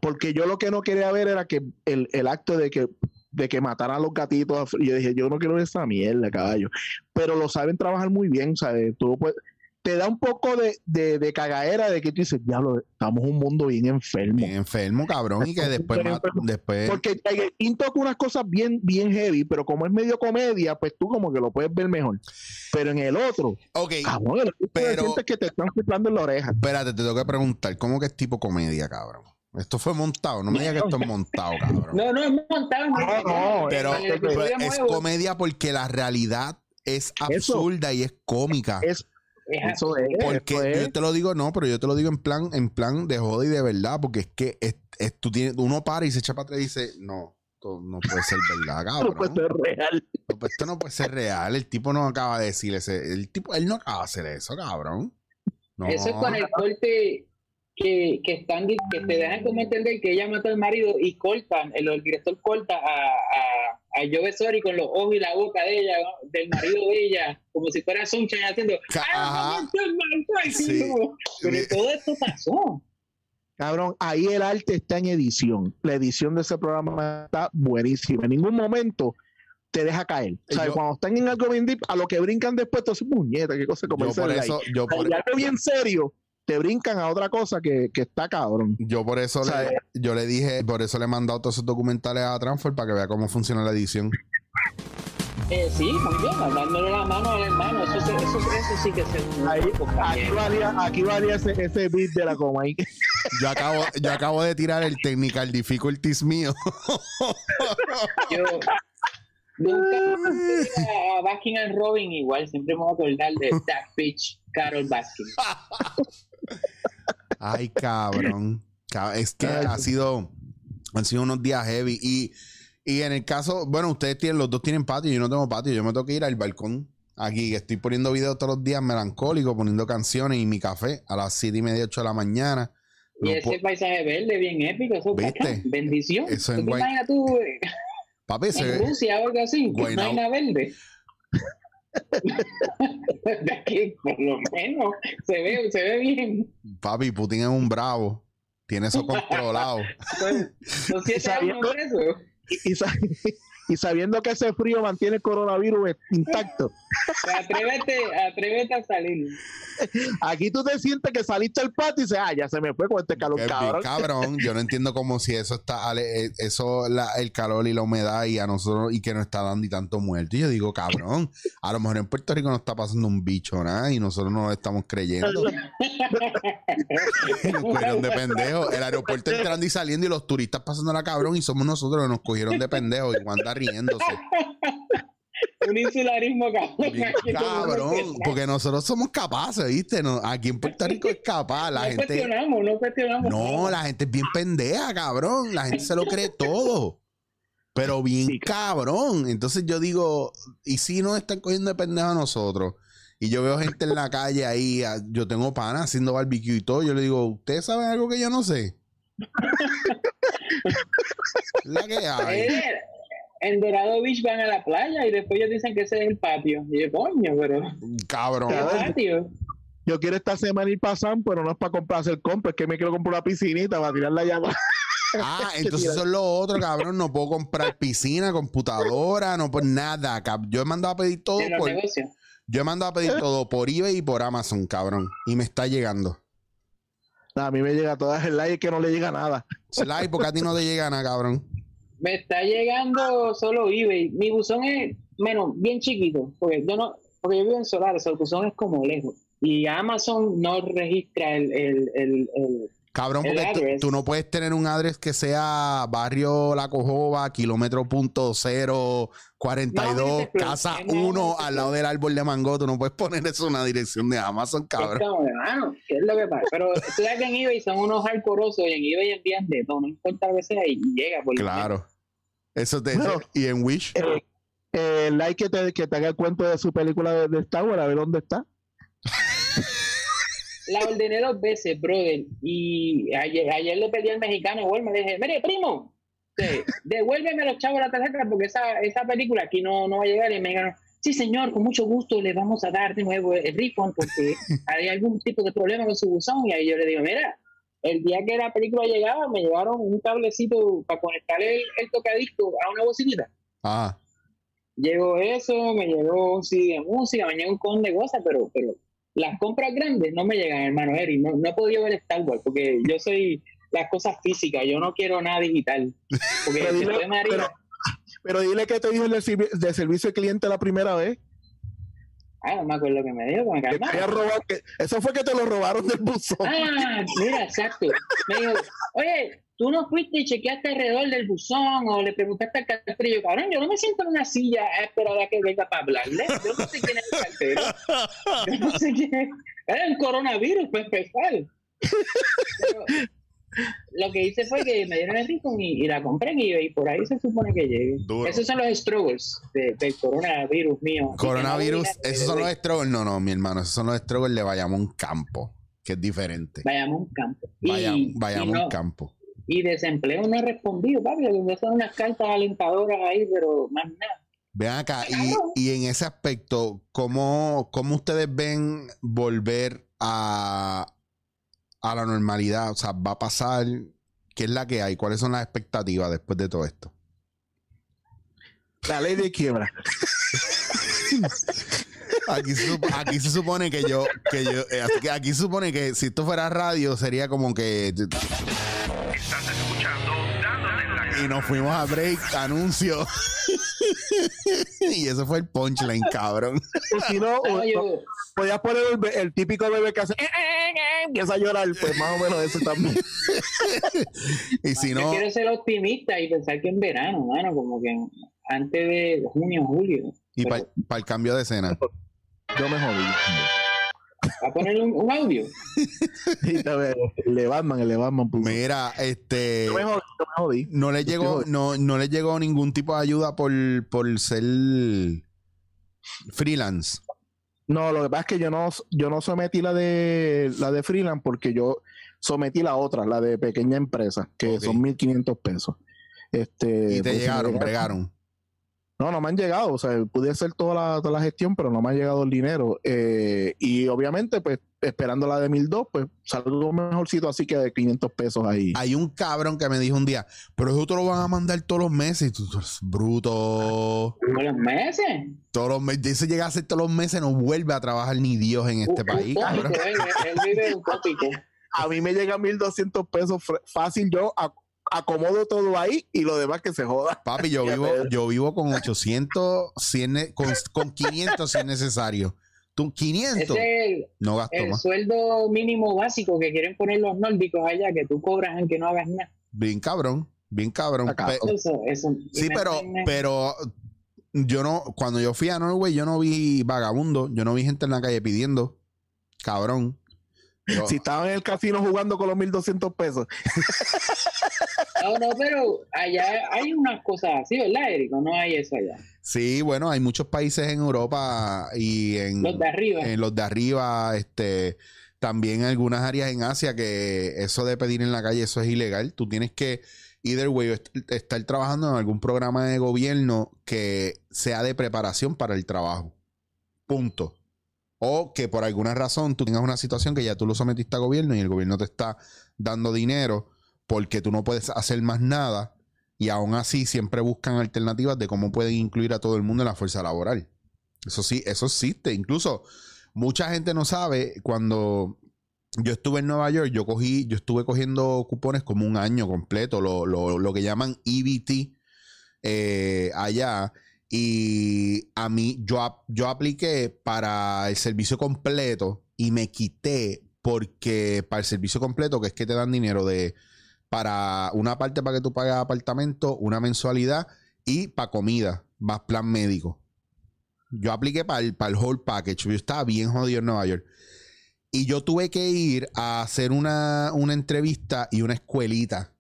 Porque yo lo que no quería ver era que el, el acto de que, de que mataran a los gatitos. Y yo dije, yo no quiero ver esa mierda, caballo. Pero lo saben trabajar muy bien, ¿sabes? Tú lo puedes- te da un poco de, de, de cagadera de que tú dices, diablo, estamos en un mundo bien enfermo. Bien enfermo, cabrón, y que después, enfermo. después Porque Tiger King toca unas cosas bien, bien heavy, pero como es medio comedia, pues tú como que lo puedes ver mejor. Pero en el otro, Ok, cabrón, el otro Pero- sientes que te están soplando en la oreja. espérate, te tengo que preguntar, ¿cómo que es tipo comedia, cabrón? Esto fue montado, no me digas que esto es montado, cabrón. No, no, es montado. es montado. no, Pero, es comedia porque la realidad es absurda y es cómica. Es, es eso es. Porque eso es. yo te lo digo, no, pero yo te lo digo en plan, en plan de joda y de verdad, porque es que es- es- tú tienes, uno para y se echa para atrás y dice, no, esto no puede ser verdad, No cabrón. puede ser real. No, pues esto no puede ser real. El tipo no acaba de decir ese, el tipo, él no acaba de hacer eso, cabrón. No. Eso es con el corte que, que están que te dejan como entender que ella mató al marido y cortan, el, el director corta a, a, a Joe Sori con los ojos y la boca de ella, ¿no? del marido de ella, como si fuera Sunshine haciendo "Ah, ajá. Sí. Pero todo esto pasó. Cabrón, ahí el arte está en edición. La edición de ese programa está buenísima. En ningún momento te deja caer. O sea, Yo- cuando están en algo bien deep, a lo que brincan después, tú haces puñeta, qué cosa como Yo por eso, yo por, algo bien serio, te brincan a otra cosa que, que está cabrón. yo por eso O sea, le, yo le dije, por eso le he mandado todos esos documentales a Transfer para que vea cómo funciona la edición. Eh, sí, también, dándole la mano al hermano, eso, se- eso, eso sí que se Ahí, aquí valía, aquí valía ese, ese beat de la coma. ahí. Yo acabo, yo acabo de tirar el technical difficulties mío. Yo nunca a Baskin and Robin igual, siempre me voy a acordar de That Bitch, Carol Baskin. Ay, cabrón. Ca- Es que ha sido, han sido unos días heavy. Y, y en el caso, bueno, ustedes tienen, los dos tienen patio, yo no tengo patio, yo me tengo que ir al balcón. Aquí estoy poniendo videos todos los días melancólicos, poniendo canciones y mi café a las siete y media, 8 de la mañana. Y No ese paisaje verde bien épico, eso ¿Viste? bendición. Eso ¿Tú en te imaginas tú eh, Papi, en Rusia o algo así? Nada verde. De por lo menos, se ve, se ve bien. papi, Putin es un bravo. Tiene eso controlado. Son, son siete años presos. Y, y y sabiendo que ese frío mantiene el coronavirus intacto. Atrévete, atrévete a salir. Aquí tú te sientes que saliste al patio y dices, ah, ya se me fue con este calor, cabrón. cabrón. Yo no entiendo cómo si eso está, ale- eh, eso, la- el calor y la humedad y a nosotros y que nos está dando y tanto muerto. Y yo digo, cabrón, a lo mejor en Puerto Rico no está pasando un bicho nada y nosotros no lo estamos creyendo. Nos cogieron de pendejos. El aeropuerto entrando y saliendo y los turistas pasando la cabrón y somos nosotros que nos cogieron de pendejos y Wanda riéndose. Un insularismo cabrón. Bien cabrón, que- porque nosotros somos capaces, ¿viste? No, aquí en Puerto Rico es capaz. La no gente. cuestionamos, no cuestionamos. No, la gente es bien pendeja, cabrón. La gente se lo cree todo. Pero bien Sí. cabrón. Entonces yo digo, ¿y si nos están cogiendo de pendejo a nosotros? Y yo veo gente en la calle ahí, yo tengo panas haciendo barbecue y todo. Yo le digo, ¿ustedes saben algo que yo no sé? la que hay. En Dorado Beach van a la playa y después ellos dicen que ese es el patio. Y yo, coño, pero Cabrón. ¿qué patio? Yo quiero esta semana ir para San, pero no es para comprar hacer compra, es que me quiero comprar una piscinita para tirar la llama. Ah, entonces eso es lo otro, cabrón. No puedo comprar piscina, computadora, no por nada. cab- Yo he mandado a pedir todo por, negocios. yo he mandado a pedir todo por eBay y por Amazon, cabrón. Y me está llegando. A mí me llega todas el like que no le llega nada. Sly, porque a ti no te llega nada, cabrón. Me está llegando solo eBay. Mi buzón es, menos, bien chiquito. Porque yo no, porque yo vivo en Solares, el buzón es como lejos. Y Amazon no registra el, el, el, el- Cabrón, El porque tú, tú no puedes tener un address que sea barrio La Cojoba, kilómetro punto cero, 42, No, casa es más 1, básico. al lado del árbol de mango. Tú no puedes poner eso en una dirección de Amazon, es cabrón. como de mano, ¿qué es lo que pasa? Pero tú sabes que en eBay son unos hardcoreosos y en eBay envían de todo, no importa a veces ahí llega por lo. Claro. Eso te Bueno. y en Wish. Eh, eh, el like que te, que te haga el cuento de su película de, de Star Wars, a ver dónde está. la ordené dos veces, brother. Y ayer, ayer le pedí al mexicano Walmart, le dije, mire, primo, sí, devuélveme los chavos la tarjeta porque esa, esa película aquí no, no va a llegar. Y el mexicano, sí, señor, con mucho gusto le vamos a dar de nuevo el refund porque hay algún tipo de problema con su buzón. Y ahí yo le digo, mira, el día que la película llegaba, me llevaron un cablecito para conectar el, el tocadisco a una bocinita. Ah, Llegó eso, me llegó un CD de música, me llegó un con de cosas, pero, pero las compras grandes no me llegan, hermano Eri. No, no he podido ver Star Wars porque yo soy las cosas físicas, yo no quiero nada digital. Porque Pero dile- pero- Pero dile que te dijo el de, de servicio al cliente la primera vez. Ah, no me acuerdo que me dijo, que me que- eso fue que te lo robaron del buzón. Ah, mira, exacto. Me dijo, oye, tú no fuiste y chequeaste alrededor del buzón o le preguntaste al cartero. Cabrón, yo no me siento en una silla a esperar a que venga para hablarle. Yo no sé quién es el cartero. Yo no sé quién es. Era un coronavirus para empezar. Pero lo que hice fue que me dieron el refund y, y la compré y, y por ahí se supone que llegue. Duro. Esos son los struggles de- del coronavirus mío. No coronavirus, esos son los struggles. No, no, mi hermano, esos son los struggles de Bayamón Campo, que es diferente. Vayamos un campo. Y Bayamón no- Campo. Y desempleo no he respondido, papi. Son unas cartas alentadoras ahí, pero más nada. Vean acá, y, y en ese aspecto, ¿cómo, ¿cómo ustedes ven volver a, a la normalidad? O sea, ¿va a pasar? ¿Qué es la que hay? ¿Cuáles son las expectativas después de todo esto? La ley de quiebra. Aquí se, sup- aquí se supone que yo, que yo, eh, así que aquí se supone que si esto fuera radio sería como que Estás escuchando y nos fuimos a break, anuncio. y eso fue el punchline, cabrón. O si no, yo- podías poner el, el típico bebé que hace. "Eh, eh, eh", empieza a llorar, pues más o menos eso también. Y si yo no, quiero ser optimista y pensar que en verano, mano, como que antes de junio, julio. y Pero, para el cambio de escena. Yo me jodí. ¿Va a poner un, un audio? Sí, te veo. El de Batman, el de Batman. puso. Mira, este. Yo me jodí, yo me jodí. No le llegó, no, no le llegó ningún tipo de ayuda por, por ser freelance. No, lo que pasa es que yo no, yo no sometí la de la de freelance porque yo sometí la otra, la de pequeña empresa, que Ok. son 1.500 pesos. Este, Y te pues, llegaron, bregaron. No, no me han llegado. O sea, pude hacer toda la, toda la gestión, pero no me ha llegado el dinero. Eh, y obviamente, pues, esperando la de 1.200, pues salgo mejorcito así que de 500 pesos ahí. Hay un cabrón que me dijo un día, pero eso te lo van a mandar todos los meses. Y tú, tú eres bruto. ¿Por los meses? Todos los meses. Dice llega a ser todos los meses, no vuelve a trabajar ni Dios en este país, un cabrón. tópico, él, vive. A mí me llegan 1.200 pesos fácil. Yo ac- acomodo todo ahí y lo demás que se joda. Papi, yo vivo, yo vivo con 800, 100 ne- con, con 500 si es necesario. Tú, 500, Ese es el, no gasto el más. sueldo mínimo básico que quieren poner los nórdicos allá, que tú cobras aunque no hagas nada. Bien cabrón, bien cabrón. Acá. Pe- Eso, eso. Sí, pero, pero yo no, cuando yo fui a Norway, yo no vi vagabundo, yo no vi gente en la calle pidiendo. Cabrón. Si estaba en el casino jugando con los 1.200 pesos. No, no, pero allá hay unas cosas así, ¿verdad, Érico? No hay eso allá. sí, bueno, hay muchos países en Europa y en Los de arriba. en los de arriba, este, también en algunas áreas en Asia que eso de pedir en la calle, eso es ilegal. Tú tienes que, either way, est- estar trabajando en algún programa de gobierno que sea de preparación para el trabajo. Punto. O que por alguna razón tú tengas una situación que ya tú lo sometiste a gobierno y el gobierno te está dando dinero porque tú no puedes hacer más nada y aún así siempre buscan alternativas de cómo pueden incluir a todo el mundo en la fuerza laboral. Eso sí, eso existe. Incluso mucha gente no sabe cuando yo estuve en Nueva York, yo cogí, yo estuve cogiendo cupones como un año completo, lo, lo- lo que llaman EBT eh, allá. Y a mí, yo, yo apliqué para el servicio completo y me quité porque para el servicio completo, que es que te dan dinero de para una parte para que tú pagues apartamento, una mensualidad y para comida, más plan médico. Yo apliqué para el, para el whole package. Yo estaba bien jodido en Nueva York. Y yo tuve que ir a hacer una, una entrevista y una escuelita.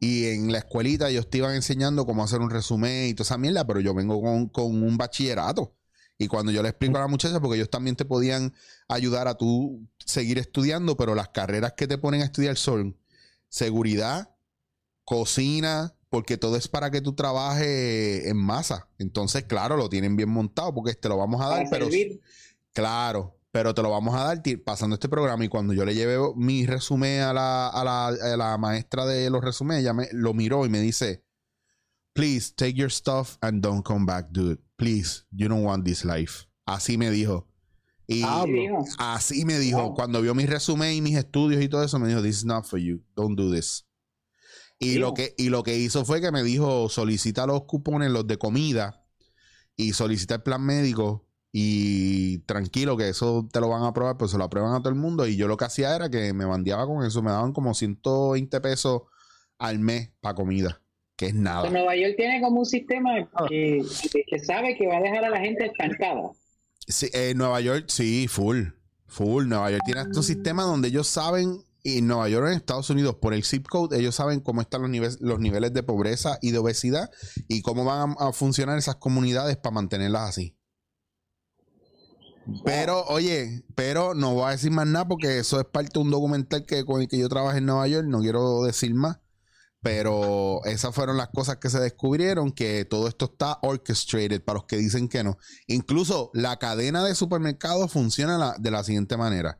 Y en la escuelita ellos te iban enseñando cómo hacer un resumen y toda esa mierda, pero yo vengo con, con un bachillerato. Y cuando yo le explico a la muchacha, porque ellos también te podían ayudar a tú seguir estudiando, pero las carreras que te ponen a estudiar son seguridad, cocina, porque todo es para que tú trabajes en masa. Entonces, claro, lo tienen bien montado porque te lo vamos a dar, Para pero servir. claro, pero te lo vamos a dar pasando este programa y cuando yo le llevé mi resumen a la, a la, a la maestra de los resúmenes, ella me lo miró y me dice, please take your stuff and don't come back, dude. Please, you don't want this life. Así me dijo. Y Ah, así me dijo, Wow. cuando vio mi resumen y mis estudios y todo eso, me dijo, this is not for you. Don't do this. Y lo, que, y lo que hizo fue que me dijo, solicita los cupones, los de comida, y solicita el plan médico, y tranquilo que eso te lo van a aprobar, pues se lo aprueban a todo el mundo. Y yo lo que hacía era que me bandeaba con eso, me daban como 120 pesos al mes para comida, que es nada. Pues Nueva York tiene como un sistema que, sabe que va a dejar a la gente estancada. Sí, eh, Nueva York, sí, full. Full. Nueva York tiene estos sistemas donde ellos saben, y Nueva York en Estados Unidos, por el zip code, ellos saben cómo están los niveles, los niveles de pobreza y de obesidad y cómo van a, a funcionar esas comunidades para mantenerlas así. Pero, oye, pero no voy a decir más nada porque eso es parte de un documental que, con el que yo trabajé en Nueva York, no quiero decir más. Pero esas fueron las cosas que se descubrieron, que todo esto está orchestrated para los que dicen que no. Incluso la cadena de supermercados funciona de la siguiente manera.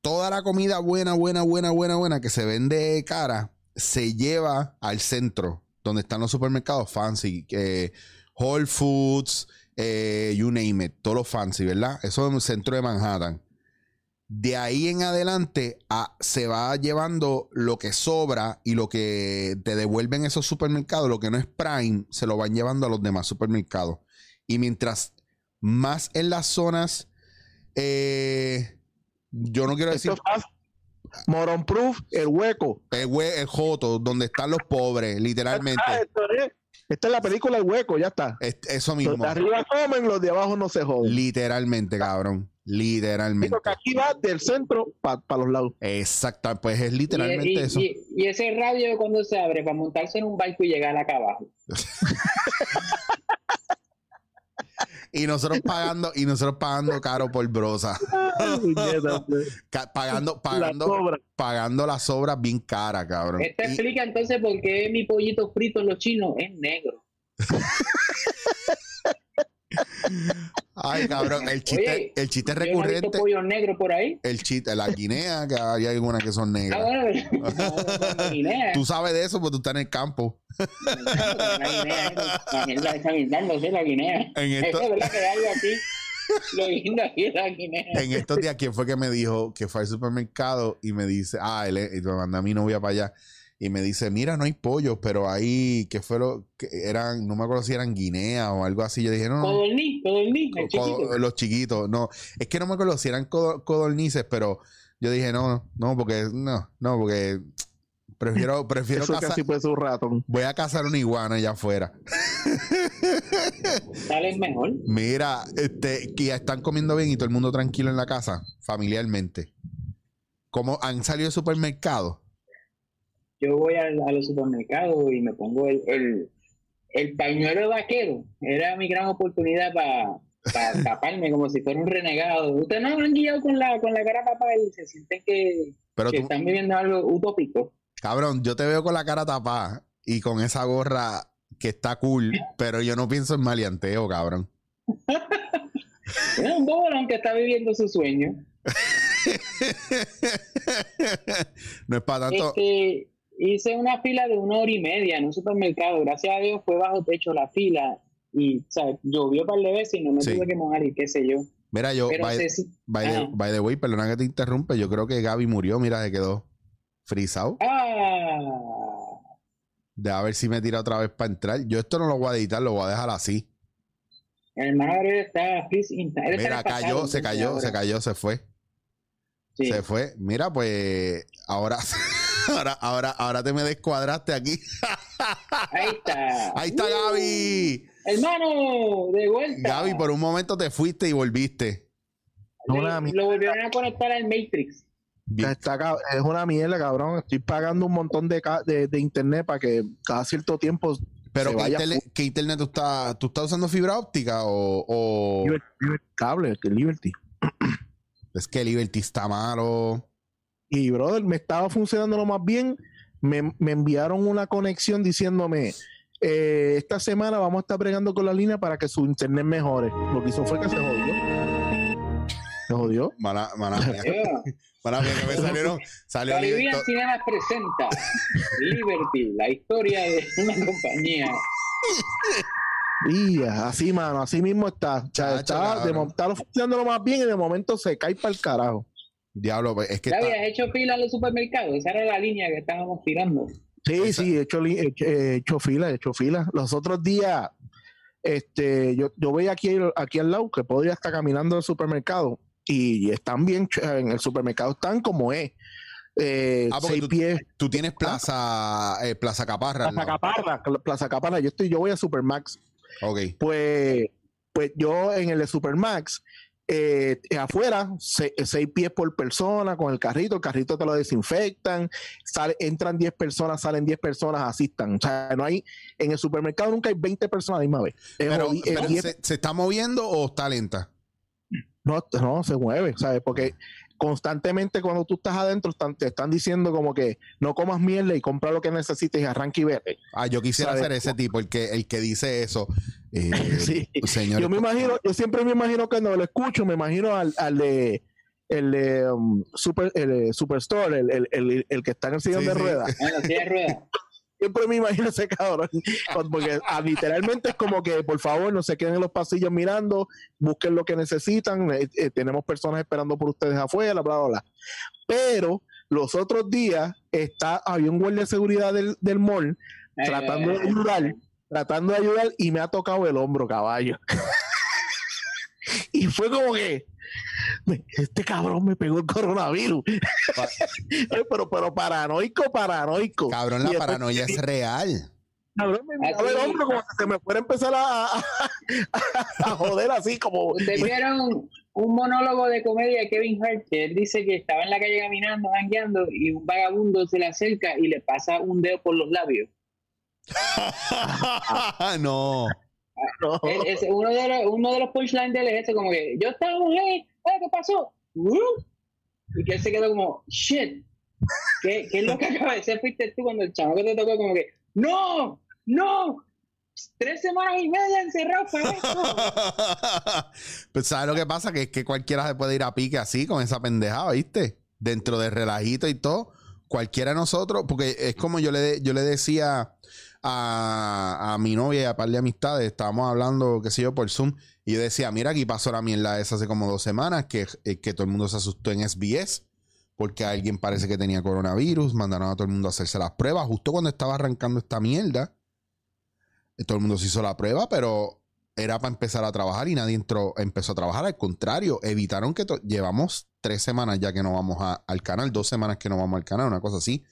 Toda la comida buena, buena, buena, buena, buena que se vende cara, se lleva al centro, donde están los supermercados fancy, eh, Whole Foods, eh, you name it, todos los fancy, ¿verdad? Eso es el centro de Manhattan. De ahí en adelante a- se va llevando lo que sobra y lo que te devuelven esos supermercados, lo que no es Prime, se lo van llevando a los demás supermercados. Y mientras más en las zonas, eh, yo no quiero decir. Moron Proof, el hueco. el, hue- el joto, donde están los pobres, literalmente. Ah, esto es- esta es la película El Hueco, ya está. Es- eso Los mismo. de arriba comen, los de abajo no se joden. Literalmente, cabrón. Literalmente. Digo que aquí va del centro para los lados. Exacto, pues es Y, literalmente y- eso. y- y ese radio cuando se abre para montarse en un barco y llegar acá abajo. Y nosotros pagando, y nosotros pagando caro por brosa. Ca- pagando, La pagando, pagando las sobras bien cara, cabrón. Esto explica entonces por qué mi pollito frito en los chinos es negro. ay, cabrón, el chiste, Oye, el chiste Yo no recurrente, pollos negros por ahí. el chiste, la guinea, que hay algunas que son Ah, negras. bueno, pero- no, Guinea. Tú sabes de eso porque tú estás en el campo. La guinea, la está guindándose la guinea. En esto- Es verdad que hay aquí. Lo lindo aquí es la guinea. En estos días, ¿quién fue que me dijo que fue al supermercado y me dice, ah, él y me manda a mi novia para allá y me dice, mira, no hay pollos, pero ahí, ¿qué fue lo que eran? No me acuerdo si eran guinea o algo así. Yo dije, no, no, Codorní, codorní, el co- chiquito. los chiquitos, no, es que no me acuerdo si eran codo- codornices, pero yo dije, no, no, porque, no, no, porque prefiero, prefiero Eso cazar, casi puede ser un ratón. voy a cazar una iguana allá afuera. Sale mejor. Mira, este, que ya están comiendo bien y todo el mundo tranquilo en la casa, familiarmente. ¿Cómo han salido del supermercado? Yo voy al- a, los supermercados y me pongo el, el, el pañuelo vaquero. Era mi gran oportunidad para taparme como si fuera un renegado. Ustedes no han guiado con la, con la cara tapada y se sienten que, Pero que tú, están viviendo algo utópico. cabrón, yo te veo con la cara tapada y con esa gorra que está cool, pero yo no pienso en maleanteo, cabrón. Es un bobolón que está viviendo su sueño. no es para tanto. Este, hice una fila de una hora y media en un supermercado. Gracias a Dios fue bajo techo la fila. Y, o sea, llovió un par de veces y no me Sí. tuve que mojar y qué sé yo. Mira, yo, by, sé si- by the, Ajá. by the way, perdona que te interrumpe, yo creo que Gaby murió, mira, se quedó frisado. Ah, De a ver si me tira otra vez para entrar. Yo esto no lo voy a editar, lo voy a dejar así. el hermano está Mira, el cayó, se cayó, se cayó, se fue. Sí. Se fue. Mira, pues ahora, ahora, ahora, ahora te me descuadraste aquí. Ahí está. Ahí está Gaby. Hermano, de vuelta. Gaby, por un momento te fuiste y volviste. Le- Una mi- lo volvieron a conectar al Matrix. Está es una mierda, cabrón. Estoy pagando un montón de, ca- de, de internet para que cada cierto tiempo Pero se ¿qué vaya internet, qué internet tú estás? ¿Tú estás usando fibra óptica o, o Liberty, Liberty cable, que Liberty. es que Liberty está malo? Y, brother, me estaba funcionando lo más bien. Me, me enviaron una conexión diciéndome, eh, esta semana vamos a estar bregando con la línea para que su internet mejore. Lo que hizo fue que se jodió. Se jodió. Mala, mala. Mala que me salieron. Salió Caribbean Liberty. Cinemas presenta Liberty, la historia de una compañía. Y así, mano, así mismo está. O sea, Chacho, está, de, está funcionando lo más bien y de momento se cae para el carajo. Diablo, pues, es que ¿Ya está- habías hecho fila en los supermercados? Esa era la línea que estábamos tirando. Sí, sí, he hecho, he hecho- he hecho fila, he hecho fila. Los otros días, este, yo, yo voy aquí, aquí al lado, que podría estar caminando al supermercado, y están bien, en el supermercado están como es. Eh, Ah, porque seis tú- pies, tú tienes Plaza, eh, Plaza Caparra. Plaza. Caparra, Plaza Caparra, yo estoy, yo voy a Supermax. Ok. Pues, pues yo en el de Supermax, eh, afuera, se- seis pies por persona con el carrito, el carrito te lo desinfectan, sale, entran 10 personas, salen 10 personas, asistan. O sea, no hay, en el supermercado nunca hay 20 personas a la misma vez. Pero, jodi- es pero 10 ¿se, se está moviendo o está lenta? no, no se mueve, ¿sabes? Porque constantemente cuando tú estás adentro están- te están diciendo como que no comas mierda y compra lo que necesites y arranque y vete. Ah, yo quisiera ¿Sabes? ser ese tipo, el que, el que dice eso. Eh, Sí. Señor. Yo me imagino, yo siempre me imagino cuando lo escucho, me imagino al, al de el de um, Super, el Superstore, el, el, el, el que está en el sillón Sí, de sí. ruedas. Ruedas. Siempre me imagino ese cabrón. Porque ah, literalmente es como que, por favor, no se queden en los pasillos mirando, busquen lo que necesitan. eh, eh, tenemos personas esperando por ustedes afuera, bla, bla, bla. Pero los otros días está, había un guardia de seguridad del, del mall tratando de ay. ayudar, tratando de ayudar y me ha tocado el hombro, caballo. y fue como que este cabrón me pegó el coronavirus. Eh, pero, pero paranoico, paranoico. Cabrón, Y la después- paranoia es real. Cabrón, me miraba el hombro como que se me fuera a empezar a, a, a joder así como Ustedes vieron un monólogo de comedia de Kevin Hart que él dice que estaba en la calle caminando, jangueando y un vagabundo se le acerca y le pasa un dedo por los labios. no. No. Uno, de los, uno de los punchlines de él es ese como que yo estaba mujer, "Eh, ¿qué pasó? "Uh", Y que él se quedó como, shit, ¿qué, qué es lo que acaba de hacer? Fuiste tú cuando el chavo que te tocó como que, no, no, tres semanas y media encerrado para esto. pues sabes lo que pasa que es que cualquiera se puede ir a pique así con esa pendejada, ¿viste? Dentro de relajito y todo, cualquiera de nosotros, porque es como yo le yo le decía a, mi novia y a par de amistades, estábamos hablando, qué sé yo, por Zoom, y yo decía, mira, aquí pasó la mierda esa hace como dos semanas, que, eh, que todo el mundo se asustó en SBS, porque alguien parece que tenía coronavirus, mandaron a todo el mundo a hacerse las pruebas, justo cuando estaba arrancando esta mierda, eh, todo el mundo se hizo la prueba, pero era para empezar a trabajar y nadie entró, empezó a trabajar. Al contrario, evitaron que llevamos tres semanas ya que no vamos a- al canal, dos semanas que no vamos al canal, una cosa así.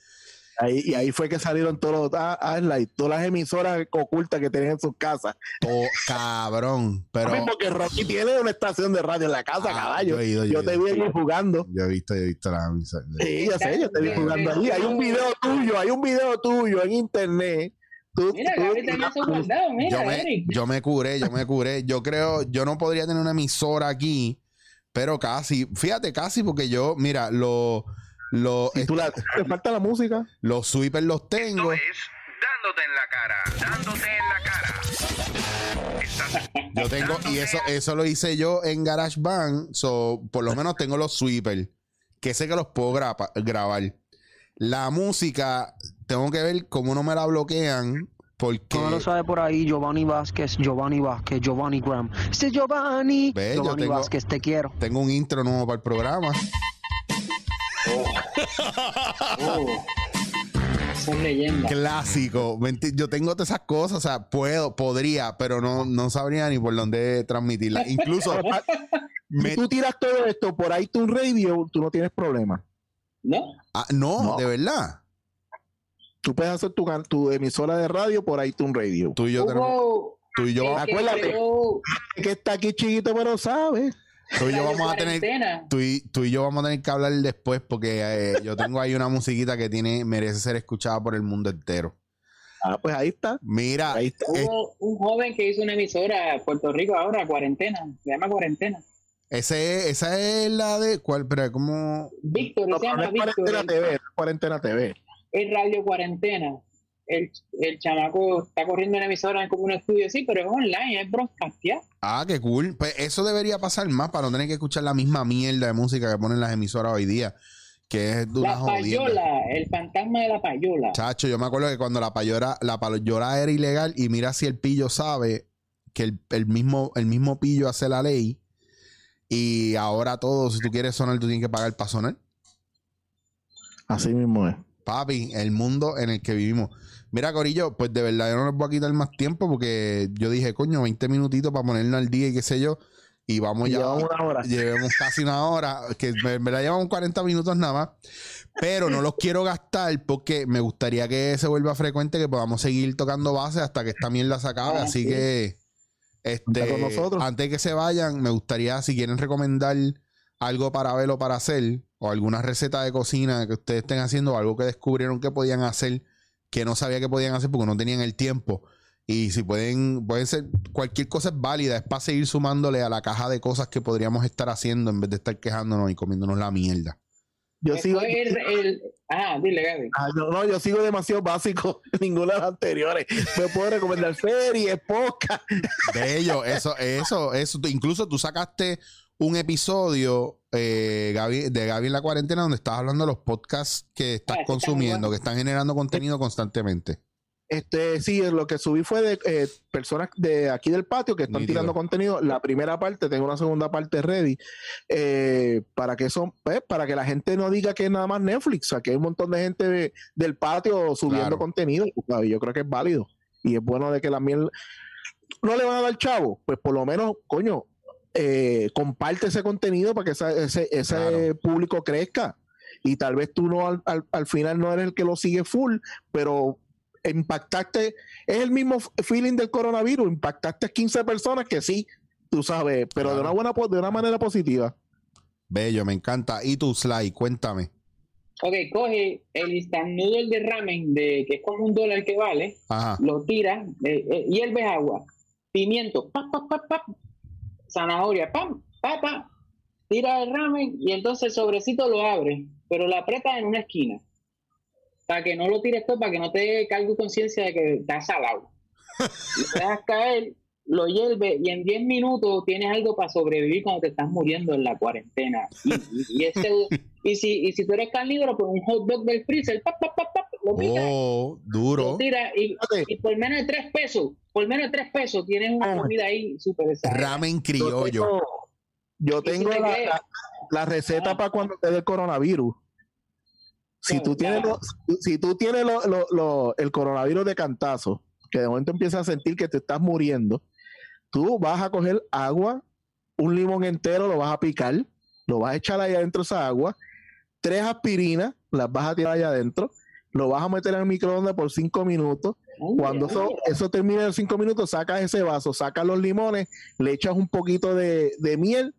Ahí, y ahí fue que salieron todos los ah, ah, la- todas las emisoras ocultas que tenían en sus casas. Oh, cabrón. Pero Pero, porque Rocky tiene una estación de radio en la casa, Ah, caballo. yo he ido, yo Yo he te ido. vi ahí jugando. yo he visto, yo he visto la misa. Sí, yo sé, yo te vi jugando ahí. Hay un video tuyo, hay un video tuyo en internet. Tú- Mira, tú- Gaby guardado, mira, Yo me, Eric. yo me curé, yo me curé. Yo creo, yo no podría tener una emisora aquí, pero casi, fíjate, casi, porque yo, mira, lo, lo, y tú la- te falta la música. los sweepers los tengo. Esto es dándote en la cara, dándote en la cara. Estás Yo tengo, y eso, eso lo hice yo en GarageBand. So, por lo menos tengo los sweepers. Que sé que los puedo grapa- grabar. La música, tengo que ver cómo no me la bloquean. Porque. Todo lo sabe por ahí Giovanni Vázquez, Giovanni Vázquez, Giovanni Graham. Este es Giovanni. Ve, yo Giovanni tengo- Vázquez, te quiero. Tengo un intro nuevo para el programa. Oh. Son leyendas. Clásico. Yo tengo todas esas cosas. O sea, puedo, podría, pero no, no sabría ni por dónde transmitirla. Incluso. me- Si tú tiras todo esto por iTunes Radio, tú no tienes problema. ¿No? Ah, no, No. de verdad. Tú puedes hacer tu, tu emisora de radio por iTunes Radio. Tú y yo tenemos. Tú y yo, que acuérdate. yo- Que está aquí chiquito, pero sabe. Tú y yo vamos a tener. Tú y, tú y yo vamos a tener que hablar después porque eh, yo tengo ahí una musiquita que tiene merece ser escuchada por el mundo entero. Ah, pues ahí está. Mira, Ahí está. Hubo un joven que hizo una emisora en Puerto Rico ahora, cuarentena, se llama cuarentena. ese, esa es la de. ¿Cuál? Pero, ¿cómo? Víctor, No, se llama no es Víctor, cuarentena TV, no es cuarentena TV. es Radio Cuarentena. El, el chamaco está corriendo una emisora en como un estudio así, pero es online, es broadcasteado. Ah, qué cool. Pues eso debería pasar más para no tener que escuchar la misma mierda de música que ponen las emisoras hoy día. Que es de una La jodienda. payola, el fantasma de la payola. Chacho, yo me acuerdo que cuando la payola, la payola era ilegal y mira si el pillo sabe que el, el mismo, el mismo pillo hace la ley y ahora todo, si tú quieres sonar, tú tienes que pagar para sonar. Así mismo es. Papi, el mundo en el que vivimos. Mira, Corillo, pues de verdad yo no les voy a quitar más tiempo porque yo dije, coño, 20 minutitos para ponernos al día y qué sé yo. Y vamos ya. Llevamos una hora. Llevamos casi una hora, que en verdad llevamos 40 minutos nada más. Pero no los quiero gastar porque me gustaría que se vuelva frecuente, que podamos seguir tocando base hasta que esta mierda se acabe. Ah, Así sí. que, este, con nosotros. antes de que se vayan, me gustaría, si quieren recomendar algo para ver o para hacer, o alguna receta de cocina que ustedes estén haciendo, o algo que descubrieron que podían hacer, que no sabía que podían hacer porque no tenían el tiempo. Y si pueden, pueden ser, cualquier cosa es válida, es para seguir sumándole a la caja de cosas que podríamos estar haciendo en vez de estar quejándonos y comiéndonos la mierda. Yo Eso sigo. el, el- ah, dile, Gaby. Ah, no, no, yo sigo demasiado básico ninguna de las anteriores. Me puedo recomendar series, podcast. Bello, eso, eso, eso. Incluso tú sacaste un episodio eh, Gaby- de Gaby en la cuarentena donde estás hablando de los podcasts que estás Ah, consumiendo, que están generando contenido constantemente. Este, sí, lo que subí fue de eh, personas de aquí del patio que están Nítido. tirando contenido. La primera parte, tengo una segunda parte ready. eh, para que eso, pues, para que la gente no diga que es nada más Netflix. O sea, que hay un montón de gente de- del patio subiendo Claro. contenido. ¿sabes? Yo creo que es válido. Y es bueno de que la miel no le van a dar chavo. Pues por lo menos, coño, eh, comparte ese contenido para que esa- ese, ese Claro. público crezca. Y tal vez tú no al, al- al final no eres el que lo sigue full, pero impactaste, es el mismo feeling del coronavirus, impactaste 15 personas que sí, tú sabes, pero de una buena de una manera positiva. Bello, me encanta. Y tu Sly, cuéntame. Ok, coge el instant noodle de ramen, de, que es como un dólar que vale, Ajá. lo tira, eh, eh, hierves agua, pimiento, pap, pap, pap, pap, zanahoria, pam, pap, pap, tira el ramen y entonces el sobrecito lo abre, pero lo aprieta en una esquina, para que no lo tires todo, para que no te cargue conciencia de que está salado. Lo dejas caer, lo hierve y en 10 minutos tienes algo para sobrevivir cuando te estás muriendo en la cuarentena. Y, y, y ese- y si, y si tú eres carnívoro, pues un hot dog del freezer, pap, pap, pap, pap, lo picas Oh, lo duro. tira y, por menos de tres pesos, por menos de tres pesos tienes una Ah. comida ahí súper. Ramen Yo criollo. tengo, yo si tengo te la, la- la receta Ah. para cuando te dé el coronavirus. Si tú tienes, claro. lo- si tú tienes lo- lo- lo- el coronavirus de cantazo, que de momento empiezas a sentir que te estás muriendo, tú vas a coger agua, un limón entero, lo vas a picar, lo vas a echar allá adentro esa agua, tres aspirinas, las vas a tirar allá adentro, lo vas a meter en el microondas por cinco minutos. Cuando eso, eso termine en cinco minutos, sacas ese vaso, sacas los limones, le echas un poquito de, de miel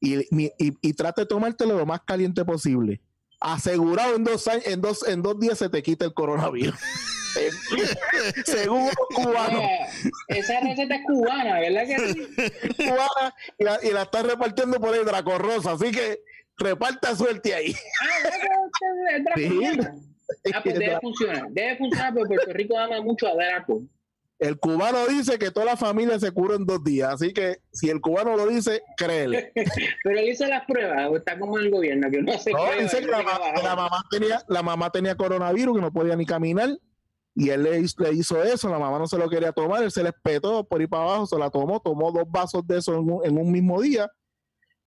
y, y, y trata de tomártelo lo más caliente posible. Asegurado en dos años, en dos, en dos días se te quita el coronavirus. Según cubanos, Oiga, esa receta es cubana, ¿verdad que sí? cubana, y la, y la están repartiendo por el Draco Rosa, así que reparta suerte ahí. Ah, ¿verdad que es Draco Sí. Ah, pues debe funcionar. Debe funcionar porque Puerto Rico ama mucho a Draco. El cubano dice que toda la familia se cura en dos días, así que si el cubano lo dice, créele. Pero él hizo las pruebas, o está como el gobierno, que no se No, prueba, dice que la, mamá tenía, la mamá tenía coronavirus, que no podía ni caminar, y él le, hizo- le hizo eso, la mamá no se lo quería tomar, él se le espetó por ir para abajo, se la tomó, tomó dos vasos de eso en un, en un mismo día,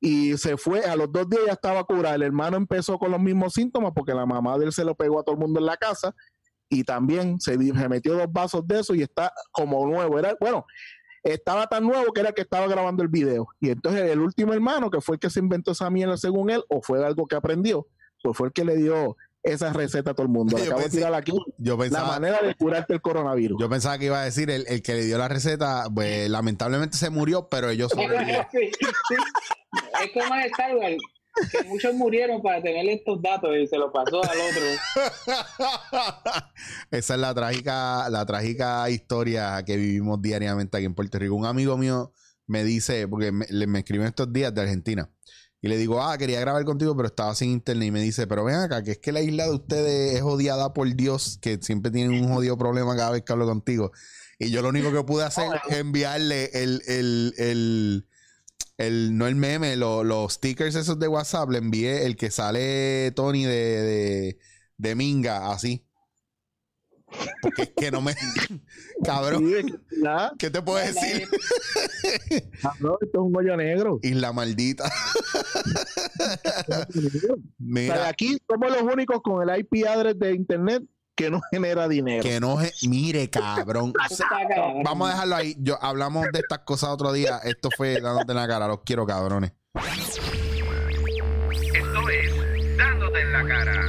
y se fue, a los dos días ya estaba curada, el hermano empezó con los mismos síntomas, porque la mamá de él se lo pegó a todo el mundo en la casa, y también se, metió dos vasos de eso y está como nuevo, era, bueno, estaba tan nuevo que era que estaba grabando el video. Y entonces el último hermano, que fue el que se inventó esa mierda según él, o fue algo que aprendió, pues fue el que le dio esa receta a todo el mundo. Yo acabo de tirar aquí Yo la manera de curarte el coronavirus. yo pensaba que iba a decir el, el que le dio la receta, pues lamentablemente se murió, pero ellos sobrevivió. Sí, sí. Es como en Star Wars. que muchos murieron para tener estos datos y se lo pasó al otro. Esa es la trágica, la trágica historia que vivimos diariamente aquí en Puerto Rico. Un amigo mío me dice, porque me, le- me escribió estos días de Argentina, y le digo, ah, quería grabar contigo, pero estaba sin internet. Y me dice, pero ven acá, que es que la isla de ustedes es odiada por Dios, que siempre tienen un jodido problema cada vez que hablo contigo. Y yo lo único que pude hacer es enviarle el, el, el, el- no el meme, lo- los stickers esos de WhatsApp, le envié el que sale Tony de, de, de Minga, así. Porque es que no me. Cabrón. ¿qué te puedo decir? Cabrón, esto es un hoyo negro. Isla maldita. O sea, Mira, aquí somos los únicos con el IP address de internet que no genera dinero. que no. Mire, cabrón. Vamos a dejarlo ahí. Yo, hablamos de estas cosas otro día. Esto fue dándote en la cara. Los quiero, cabrones. Esto es Dándote en la cara.